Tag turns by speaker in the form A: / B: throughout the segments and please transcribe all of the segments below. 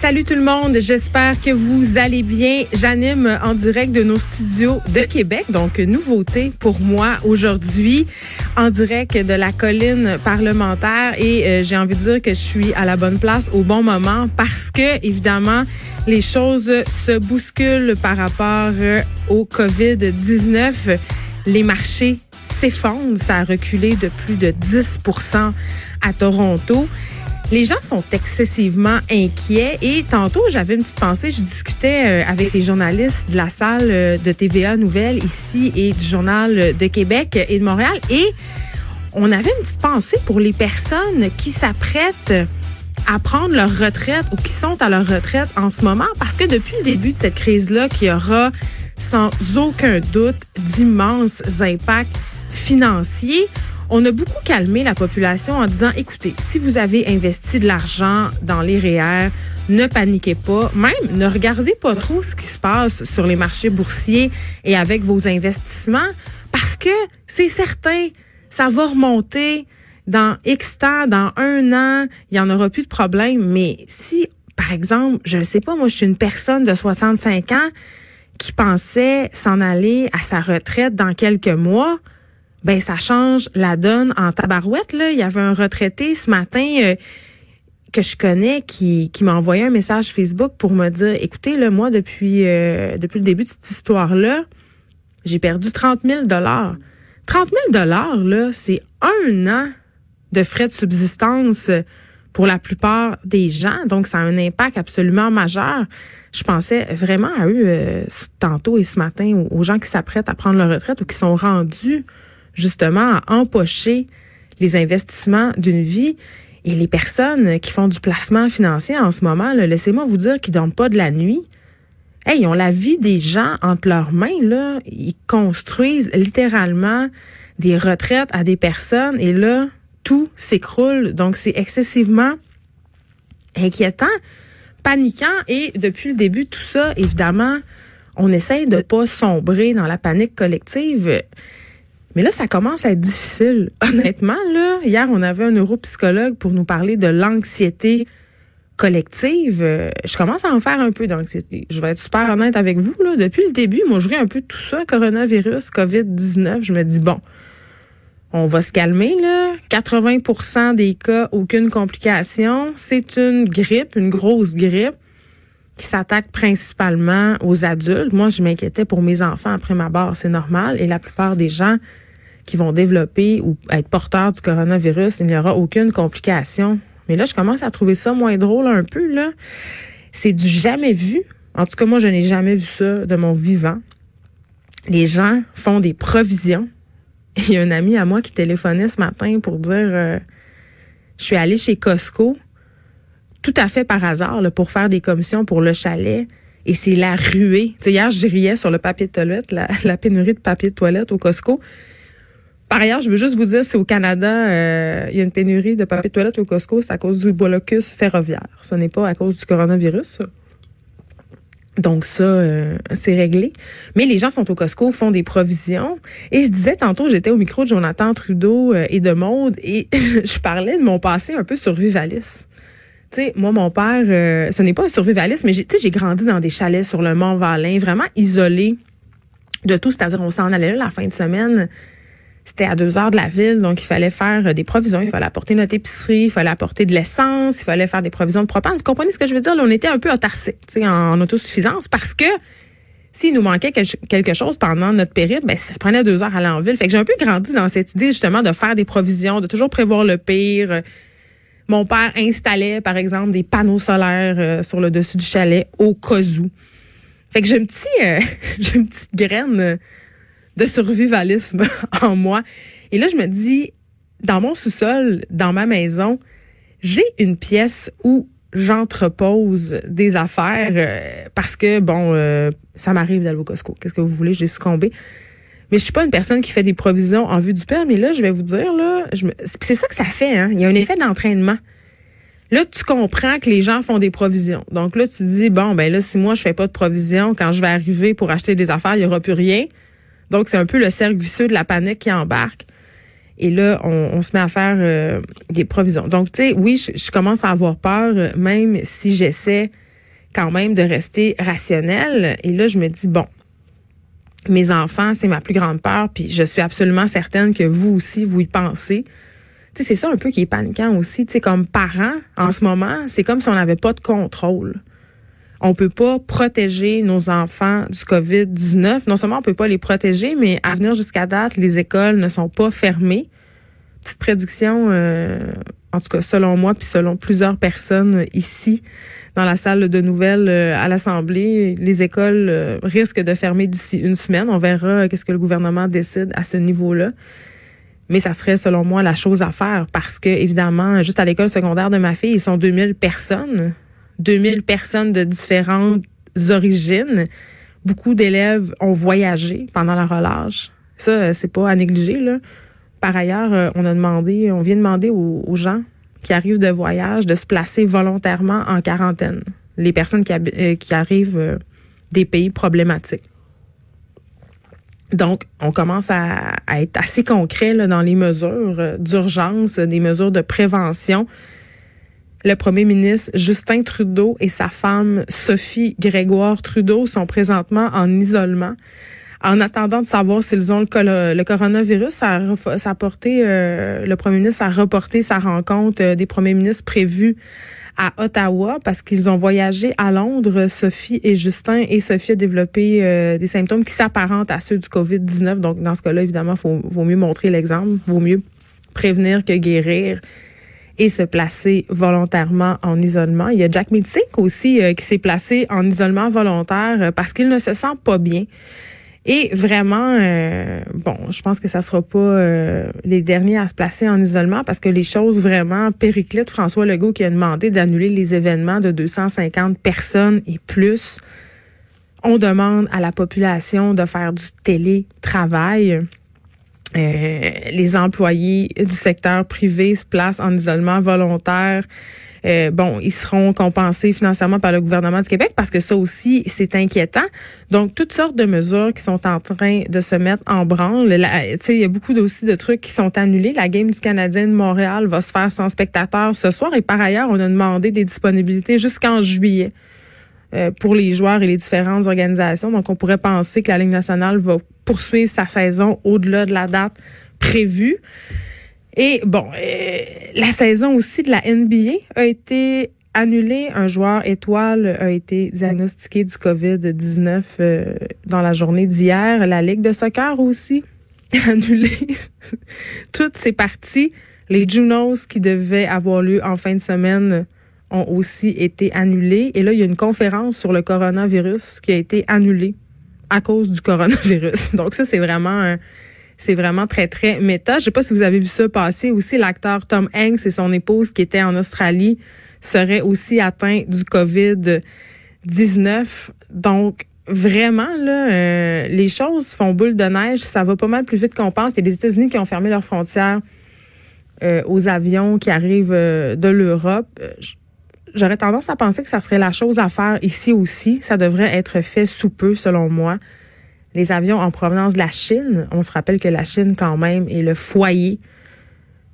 A: Salut tout le monde, j'espère que vous allez bien. J'anime en direct de nos studios de Québec, donc nouveauté pour moi aujourd'hui, en direct de la colline parlementaire et euh, j'ai envie de dire que je suis à la bonne place au bon moment parce que évidemment les choses se bousculent par rapport euh, au Covid-19. Les marchés s'effondrent, ça a reculé de plus de 10% à Toronto. Les gens sont excessivement inquiets et tantôt j'avais une petite pensée, je discutais euh, avec les journalistes de la salle euh, de TVA Nouvelles ici et du journal de Québec et de Montréal et on avait une petite pensée pour les personnes qui s'apprêtent à prendre leur retraite ou qui sont à leur retraite en ce moment parce que depuis le début de cette crise-là, qui aura sans aucun doute d'immenses impacts financiers, on a beaucoup calmé la population en disant, écoutez, si vous avez investi de l'argent dans les REER, ne paniquez pas, même ne regardez pas trop ce qui se passe sur les marchés boursiers et avec vos investissements, parce que c'est certain, ça va remonter dans X temps, dans un an, il y en aura plus de problème. Mais si, par exemple, je ne sais pas, moi, je suis une personne de 65 ans qui pensait s'en aller à sa retraite dans quelques mois, ben ça change la donne en tabarouette. Là. Il y avait un retraité ce matin euh, que je connais qui, qui m'a envoyé un message Facebook pour me dire, écoutez, là, moi, depuis, euh, depuis le début de cette histoire-là, j'ai perdu 30 000 dollars. 30 000 dollars, là, c'est un an de frais de subsistance pour la plupart des gens. Donc, ça a un impact absolument majeur. Je pensais vraiment à eux euh, tantôt et ce matin, aux gens qui s'apprêtent à prendre leur retraite ou qui sont rendus justement à empocher les investissements d'une vie. Et les personnes qui font du placement financier en ce moment, laissez-moi vous dire qu'ils dorment pas de la nuit. Hey, ils ont la vie des gens entre leurs mains, là. Ils construisent littéralement des retraites à des personnes et là, tout s'écroule. Donc, c'est excessivement inquiétant, paniquant et depuis le début de tout ça, évidemment, on essaye de pas sombrer dans la panique collective. Mais là, ça commence à être difficile. Honnêtement, là, hier, on avait un neuropsychologue pour nous parler de l'anxiété collective. Je commence à en faire un peu d'anxiété. Je vais être super honnête avec vous. Depuis le début, moi, je ris un peu tout ça, coronavirus, COVID-19. Je me dis, bon, on va se calmer, là. 80% des cas, aucune complication. C'est une grippe, une grosse grippe qui s'attaque principalement aux adultes. Moi, je m'inquiétais pour mes enfants après ma barre, c'est normal. Et la plupart des gens qui vont développer ou être porteurs du coronavirus, il n'y aura aucune complication. Mais là, je commence à trouver ça moins drôle un peu, là. C'est du jamais vu. En tout cas, moi, je n'ai jamais vu ça de mon vivant. Les gens font des provisions. Il y a un ami à moi qui téléphonait ce matin pour dire euh, je suis allée chez Costco tout à fait par hasard pour faire des commissions pour le chalet. Et c'est la ruée. hier, je riais sur le papier de toilette, la, pénurie de papier de toilette au Costco. Par ailleurs, je veux juste vous dire, c'est au Canada, euh, il y a une pénurie de papier de toilette au Costco, c'est à cause du blocus ferroviaire. Ce n'est pas à cause du coronavirus. Donc ça, euh, c'est réglé. Mais les gens sont au Costco, font des provisions. Et je disais tantôt, j'étais au micro de Jonathan Trudeau euh, et de Maude, et je parlais de mon passé un peu survivaliste. Tu sais, moi, mon père, euh, ce n'est pas un survivaliste, mais j'ai, j'ai grandi dans des chalets sur le Mont Valin, vraiment isolé de tout. C'est-à-dire, on s'en allait là la fin de semaine. C'était à deux heures de la ville, donc il fallait faire des provisions. Il fallait apporter notre épicerie, il fallait apporter de l'essence, il fallait faire des provisions de propane. Vous comprenez ce que je veux dire? Là, on était un peu autarcique, en, autosuffisance, parce que s'il nous manquait quelque chose pendant notre période, ben ça prenait deux heures à aller en ville. Fait que j'ai un peu grandi dans cette idée justement de faire des provisions, de toujours prévoir le pire mon père installait, par exemple, des panneaux solaires euh, sur le dessus du chalet au cas où. Fait que j'ai euh, j'ai une petite graine de survivalisme en moi. Et là, je me dis, dans mon sous-sol, dans ma maison, j'ai une pièce où j'entrepose des affaires euh, parce que, bon, ça m'arrive d'aller au Costco. Qu'est-ce que vous voulez? J'ai succombé. Mais je suis pas une personne qui fait des provisions en vue du père, mais là, je vais vous dire, là, c'est ça que ça fait, hein. Il y a un effet d'entraînement. Là, tu comprends que les gens font des provisions. Donc là, tu te dis, bon, ben là, si moi, je fais pas de provisions, quand je vais arriver pour acheter des affaires, il y aura plus rien. Donc, c'est un peu le cercle vicieux de la panique qui embarque. Et là, on, se met à faire euh, des provisions. Donc, tu sais, oui, je, commence à avoir peur, même si j'essaie quand même de rester rationnel. Et là, je me dis, bon, mes enfants, c'est ma plus grande peur, puis je suis absolument certaine que vous aussi, vous y pensez. Tu sais, c'est ça un peu qui est paniquant aussi. Tu sais, comme parents, en ce moment, c'est comme si on n'avait pas de contrôle. On peut pas protéger nos enfants du COVID-19. Non seulement on peut pas les protéger, mais à venir jusqu'à date, les écoles ne sont pas fermées. Petite prédiction, euh, en tout cas selon moi, puis selon plusieurs personnes ici dans la salle de nouvelles euh, à l'Assemblée, les écoles euh, risquent de fermer d'ici une semaine. On verra qu'est-ce que le gouvernement décide à ce niveau-là. Mais ça serait, selon moi, la chose à faire parce que, évidemment, juste à l'école secondaire de ma fille, ils sont 2000 personnes. 2000 personnes de différentes origines. Beaucoup d'élèves ont voyagé pendant la relâche. Ça, c'est pas à négliger, là. Par ailleurs, on a demandé, on vient demander aux, gens qui arrivent de voyage de se placer volontairement en quarantaine. Les personnes qui, euh, arrivent euh, des pays problématiques. Donc, on commence à, être assez concret là, dans les mesures euh, d'urgence, des mesures de prévention. Le premier ministre Justin Trudeau et sa femme Sophie Grégoire Trudeau sont présentement en isolement. En attendant de savoir s'ils ont le, coronavirus, ça a, porté, euh, le premier ministre a reporté sa rencontre euh, des premiers ministres prévus à Ottawa parce qu'ils ont voyagé à Londres, Sophie et Justin, et Sophie a développé euh, des symptômes qui s'apparentent à ceux du COVID-19. Donc, dans ce cas-là, évidemment, il vaut mieux montrer l'exemple, vaut mieux prévenir que guérir et se placer volontairement en isolement. Il y a Jack Mitzink aussi qui s'est placé en isolement volontaire parce qu'il ne se sent pas bien. Et vraiment, euh, bon, je pense que ça sera pas euh, les derniers à se placer en isolement parce que les choses vraiment périclites. François Legault qui a demandé d'annuler les événements de 250 personnes et plus. On demande à la population de faire du télétravail. Euh, les employés du secteur privé se placent en isolement volontaire. Euh, bon, ils seront compensés financièrement par le gouvernement du Québec parce que ça aussi, c'est inquiétant. Donc, toutes sortes de mesures qui sont en train de se mettre en branle. Il y a beaucoup aussi de trucs qui sont annulés. La game du Canadien de Montréal va se faire sans spectateurs ce soir. Et par ailleurs, on a demandé des disponibilités jusqu'en juillet euh, pour les joueurs et les différentes organisations. Donc, on pourrait penser que la Ligue nationale va poursuivre sa saison au-delà de la date prévue. Et bon, euh, la saison aussi de la NBA a été annulée. Un joueur étoile a été diagnostiqué du COVID-19 euh, dans la journée d'hier. La Ligue de soccer aussi annulée. Toutes ces parties, les Junos qui devaient avoir lieu en fin de semaine ont aussi été annulées. Et là, il y a une conférence sur le coronavirus qui a été annulée à cause du coronavirus. Donc ça, c'est vraiment c'est vraiment très, très méta. Je sais pas si vous avez vu ça passer aussi. L'acteur Tom Hanks et son épouse qui étaient en Australie seraient aussi atteints du COVID-19. Donc, vraiment, là, euh, les choses font boule de neige. Ça va pas mal plus vite qu'on pense. Il y a des États-Unis qui ont fermé leurs frontières euh, aux avions qui arrivent euh, de l'Europe. J'aurais tendance à penser que ça serait la chose à faire ici aussi. Ça devrait être fait sous peu, selon moi les avions en provenance de la Chine. On se rappelle que la Chine, quand même, est le foyer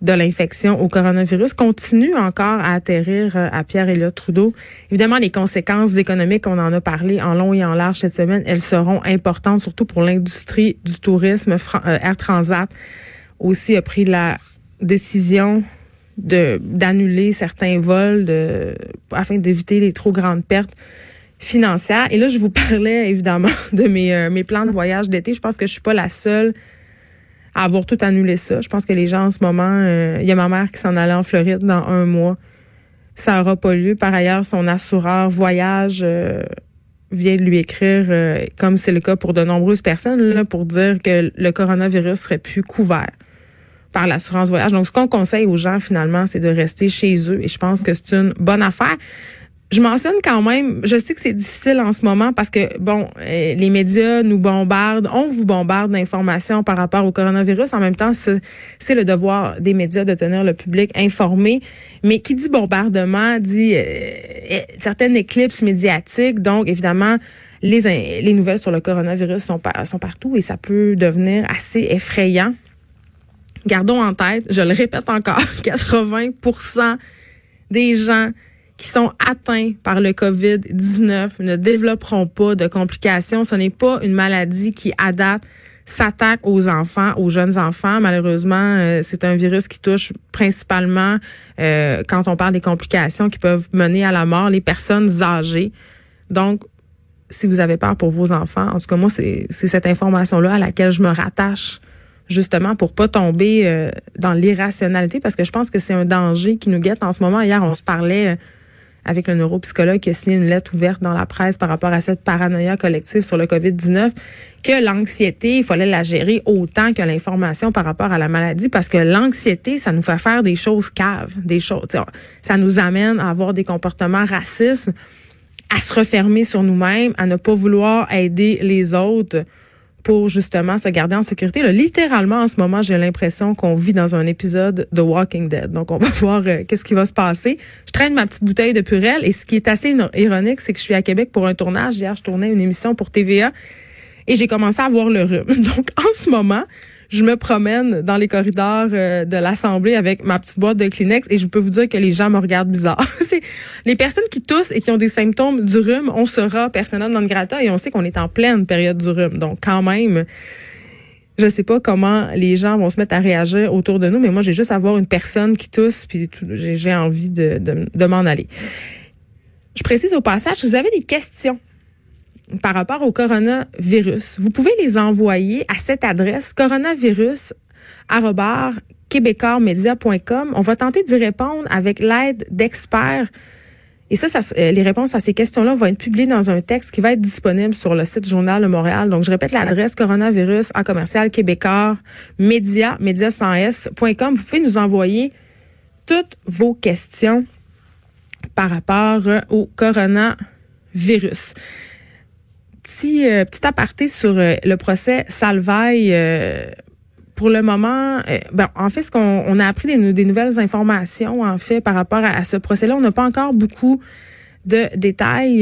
A: de l'infection au coronavirus continue encore à atterrir euh, à Pierre-Éliott Trudeau. Évidemment, les conséquences économiques, on en a parlé en long et en large cette semaine, elles seront importantes, surtout pour l'industrie du tourisme. Euh, Air Transat aussi a pris la décision d'annuler certains vols afin d'éviter les trop grandes pertes financière. Et là, je vous parlais évidemment de mes, euh, mes plans de voyage d'été. Je pense que je suis pas la seule à avoir tout annulé ça. Je pense que les gens en ce moment, euh, il y a ma mère qui s'en allait en Floride dans un mois. Ça aura pas lieu. Par ailleurs, son assureur voyage euh, vient de lui écrire, comme c'est le cas pour de nombreuses personnes, pour dire que le coronavirus serait plus couvert par l'assurance voyage. Donc, ce qu'on conseille aux gens, finalement, c'est de rester chez eux. Et je pense que c'est une bonne affaire je mentionne quand même, je sais que c'est difficile en ce moment parce que, bon, euh, les médias nous bombardent, on vous bombarde d'informations par rapport au coronavirus. En même temps, c'est le devoir des médias de tenir le public informé. Mais qui dit bombardement dit euh, euh, certaines éclipses médiatiques. Donc, évidemment, les, les nouvelles sur le coronavirus sont, sont partout et ça peut devenir assez effrayant. Gardons en tête, je le répète encore, 80% des gens qui sont atteints par le COVID-19 ne développeront pas de complications. Ce n'est pas une maladie qui, à s'attaque aux enfants, aux jeunes enfants. Malheureusement, euh, c'est un virus qui touche principalement, euh, quand on parle des complications qui peuvent mener à la mort, les personnes âgées. Donc, si vous avez peur pour vos enfants, en tout cas moi, c'est cette information-là à laquelle je me rattache justement pour pas tomber euh, dans l'irrationalité parce que je pense que c'est un danger qui nous guette en ce moment. Hier, on se parlait avec le neuropsychologue qui a signé une lettre ouverte dans la presse par rapport à cette paranoïa collective sur le COVID-19, que l'anxiété, il fallait la gérer autant que l'information par rapport à la maladie, parce que l'anxiété, ça nous fait faire des choses caves, des choses, ça nous amène à avoir des comportements racistes, à se refermer sur nous-mêmes, à ne pas vouloir aider les autres pour justement se garder en sécurité. Là, littéralement, en ce moment, j'ai l'impression qu'on vit dans un épisode de Walking Dead. Donc, on va voir euh, qu'est-ce qui va se passer. Je traîne ma petite bouteille de Purel et ce qui est assez ironique, c'est que je suis à Québec pour un tournage. Hier, je tournais une émission pour TVA et j'ai commencé à avoir le rhume. Donc, en ce moment, je me promène dans les corridors euh, de l'Assemblée avec ma petite boîte de Kleenex et je peux vous dire que les gens me regardent bizarre. c'est les personnes qui toussent et qui ont des symptômes du rhume, on sera personnel non grata et on sait qu'on est en pleine période du rhume. Donc quand même, je sais pas comment les gens vont se mettre à réagir autour de nous, mais moi j'ai juste à voir une personne qui tousse puis j'ai envie de, de, de m'en aller. Je précise au passage, si vous avez des questions par rapport au coronavirus, vous pouvez les envoyer à cette adresse coronavirus On va tenter d'y répondre avec l'aide d'experts. Et ça, euh, les réponses à ces questions-là vont être publiées dans un texte qui va être disponible sur le site Journal de Montréal. Donc, je répète l'adresse coronavirus en commercial québécois média, média sans s.com. Vous pouvez nous envoyer toutes vos questions par rapport au coronavirus petit, euh, petit aparté sur euh, le procès Salvaille. Euh, pour le moment, ben, en fait, ce qu'on on a appris des, nouvelles informations, en fait, par rapport à, ce procès-là. On n'a pas encore beaucoup de détails,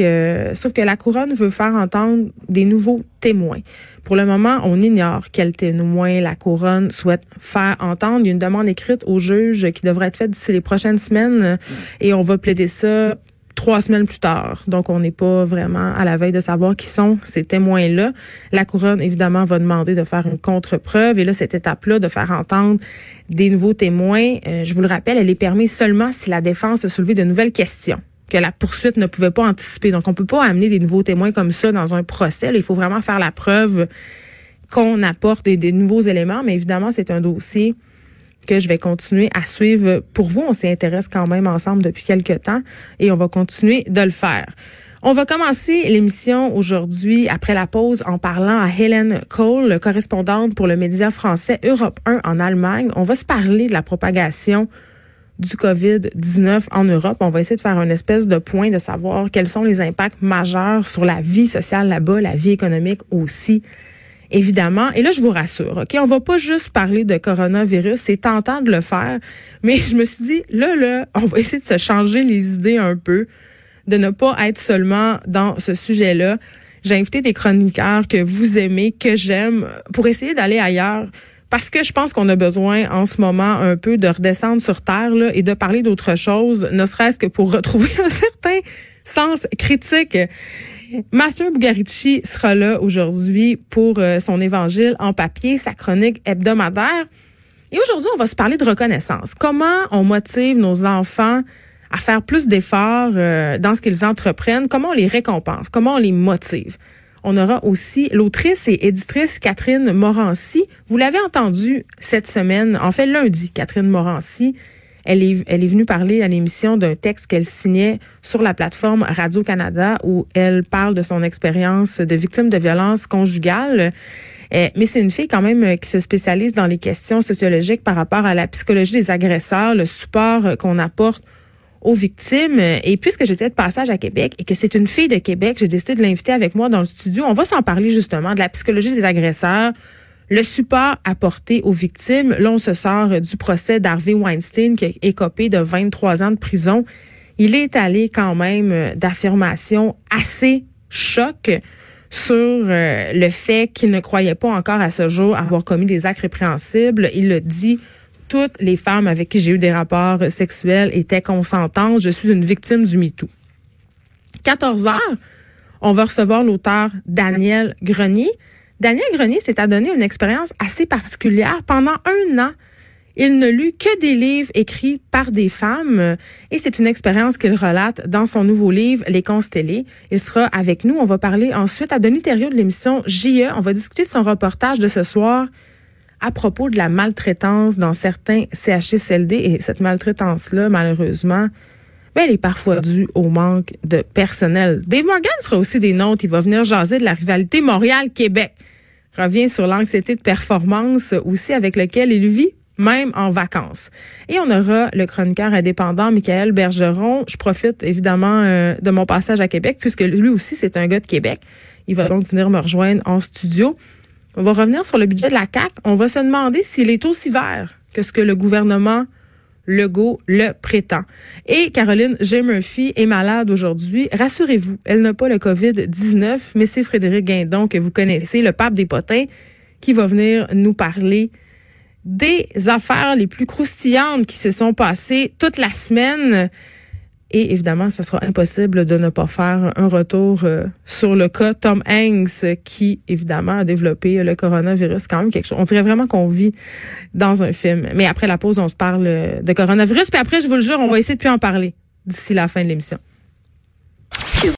A: sauf que la couronne veut faire entendre des nouveaux témoins. Pour le moment, on ignore quels témoins la couronne souhaite faire entendre. Il y a une demande écrite au juge qui devrait être faite d'ici les prochaines semaines et on va plaider ça trois semaines plus tard. Donc, on n'est pas vraiment à la veille de savoir qui sont ces témoins-là. La couronne, évidemment, va demander de faire une contre-preuve. Et là, cette étape-là, de faire entendre des nouveaux témoins, euh, je vous le rappelle, elle est permise seulement si la défense a soulevé de nouvelles questions que la poursuite ne pouvait pas anticiper. Donc, on peut pas amener des nouveaux témoins comme ça dans un procès. il faut vraiment faire la preuve qu'on apporte des nouveaux éléments. Mais évidemment, c'est un dossier que je vais continuer à suivre pour vous. On s'y intéresse quand même ensemble depuis quelques temps et on va continuer de le faire. On va commencer l'émission aujourd'hui après la pause en parlant à Helen Cole, correspondante pour le média français Europe 1 en Allemagne. On va se parler de la propagation du COVID-19 en Europe. On va essayer de faire une espèce de point de savoir quels sont les impacts majeurs sur la vie sociale là-bas, la vie économique aussi évidemment. Et là, je vous rassure, OK? On va pas juste parler de coronavirus. C'est tentant de le faire. Mais je me suis dit, là, là, on va essayer de se changer les idées un peu, de ne pas être seulement dans ce sujet-là. J'ai invité des chroniqueurs que vous aimez, que j'aime, pour essayer d'aller ailleurs. Parce que je pense qu'on a besoin en ce moment un peu de redescendre sur terre là, et de parler d'autre chose, ne serait-ce que pour retrouver un certain sens critique. Mathieu Bugarici sera là aujourd'hui pour euh, son évangile en papier, sa chronique hebdomadaire. Et aujourd'hui, on va se parler de reconnaissance. Comment on motive nos enfants à faire plus d'efforts euh, dans ce qu'ils entreprennent? Comment on les récompense? Comment on les motive? On aura aussi l'autrice et éditrice Catherine Morancy. Vous l'avez entendu cette semaine, en fait lundi, Catherine Morancy elle est, venue parler à l'émission d'un texte qu'elle signait sur la plateforme Radio-Canada où elle parle de son expérience de victime de violence conjugale. Eh, mais c'est une fille quand même euh, qui se spécialise dans les questions sociologiques par rapport à la psychologie des agresseurs, le support euh, qu'on apporte aux victimes. Et puisque j'étais de passage à Québec et que c'est une fille de Québec, j'ai décidé de l'inviter avec moi dans le studio. On va s'en parler justement de la psychologie des agresseurs, le support apporté aux victimes, là, on se sort du procès d'Harvey Weinstein qui a écopé de 23 ans de prison. Il est allé quand même d'affirmations assez choc sur euh, le fait qu'il ne croyait pas encore à ce jour avoir commis des actes répréhensibles. Il le dit toutes les femmes avec qui j'ai eu des rapports sexuels étaient consentantes. Je suis une victime du MeToo. 14 heures, on va recevoir l'auteur Daniel Grenier. Daniel Grenier s'est adonné une expérience assez particulière. Pendant un an, il ne lut que des livres écrits par des femmes et c'est une expérience qu'il relate dans son nouveau livre Les Constellés. Il sera avec nous. On va parler ensuite à Denis Thériault de l'émission JE. On va discuter de son reportage de ce soir à propos de la maltraitance dans certains CHSLD et cette maltraitance-là, malheureusement, ben, elle est parfois due au manque de personnel. Dave Morgan sera aussi des nôtres. Il va venir jaser de la rivalité Montréal-Québec. Revient sur l'anxiété de performance aussi avec lequel il vit même en vacances. Et on aura le chroniqueur indépendant Michael Bergeron. Je profite évidemment euh, de mon passage à Québec puisque lui aussi c'est un gars de Québec. Il va donc venir me rejoindre en studio. On va revenir sur le budget de la CAC. On va se demander s'il est aussi vert que ce que le gouvernement Legault le prétend. Et Caroline G. Murphy est malade aujourd'hui. Rassurez-vous, elle n'a pas le COVID-19, mais c'est Frédéric Guindon que vous connaissez, le pape des potins, qui va venir nous parler des affaires les plus croustillantes qui se sont passées toute la semaine. Et évidemment, ce sera impossible de ne pas faire un retour euh, sur le cas Tom Hanks, qui évidemment a développé le coronavirus. Quand même quelque chose. On dirait vraiment qu'on vit dans un film. Mais après la pause, on se parle de coronavirus. Puis après, je vous le jure, on va essayer de plus en parler d'ici la fin de l'émission.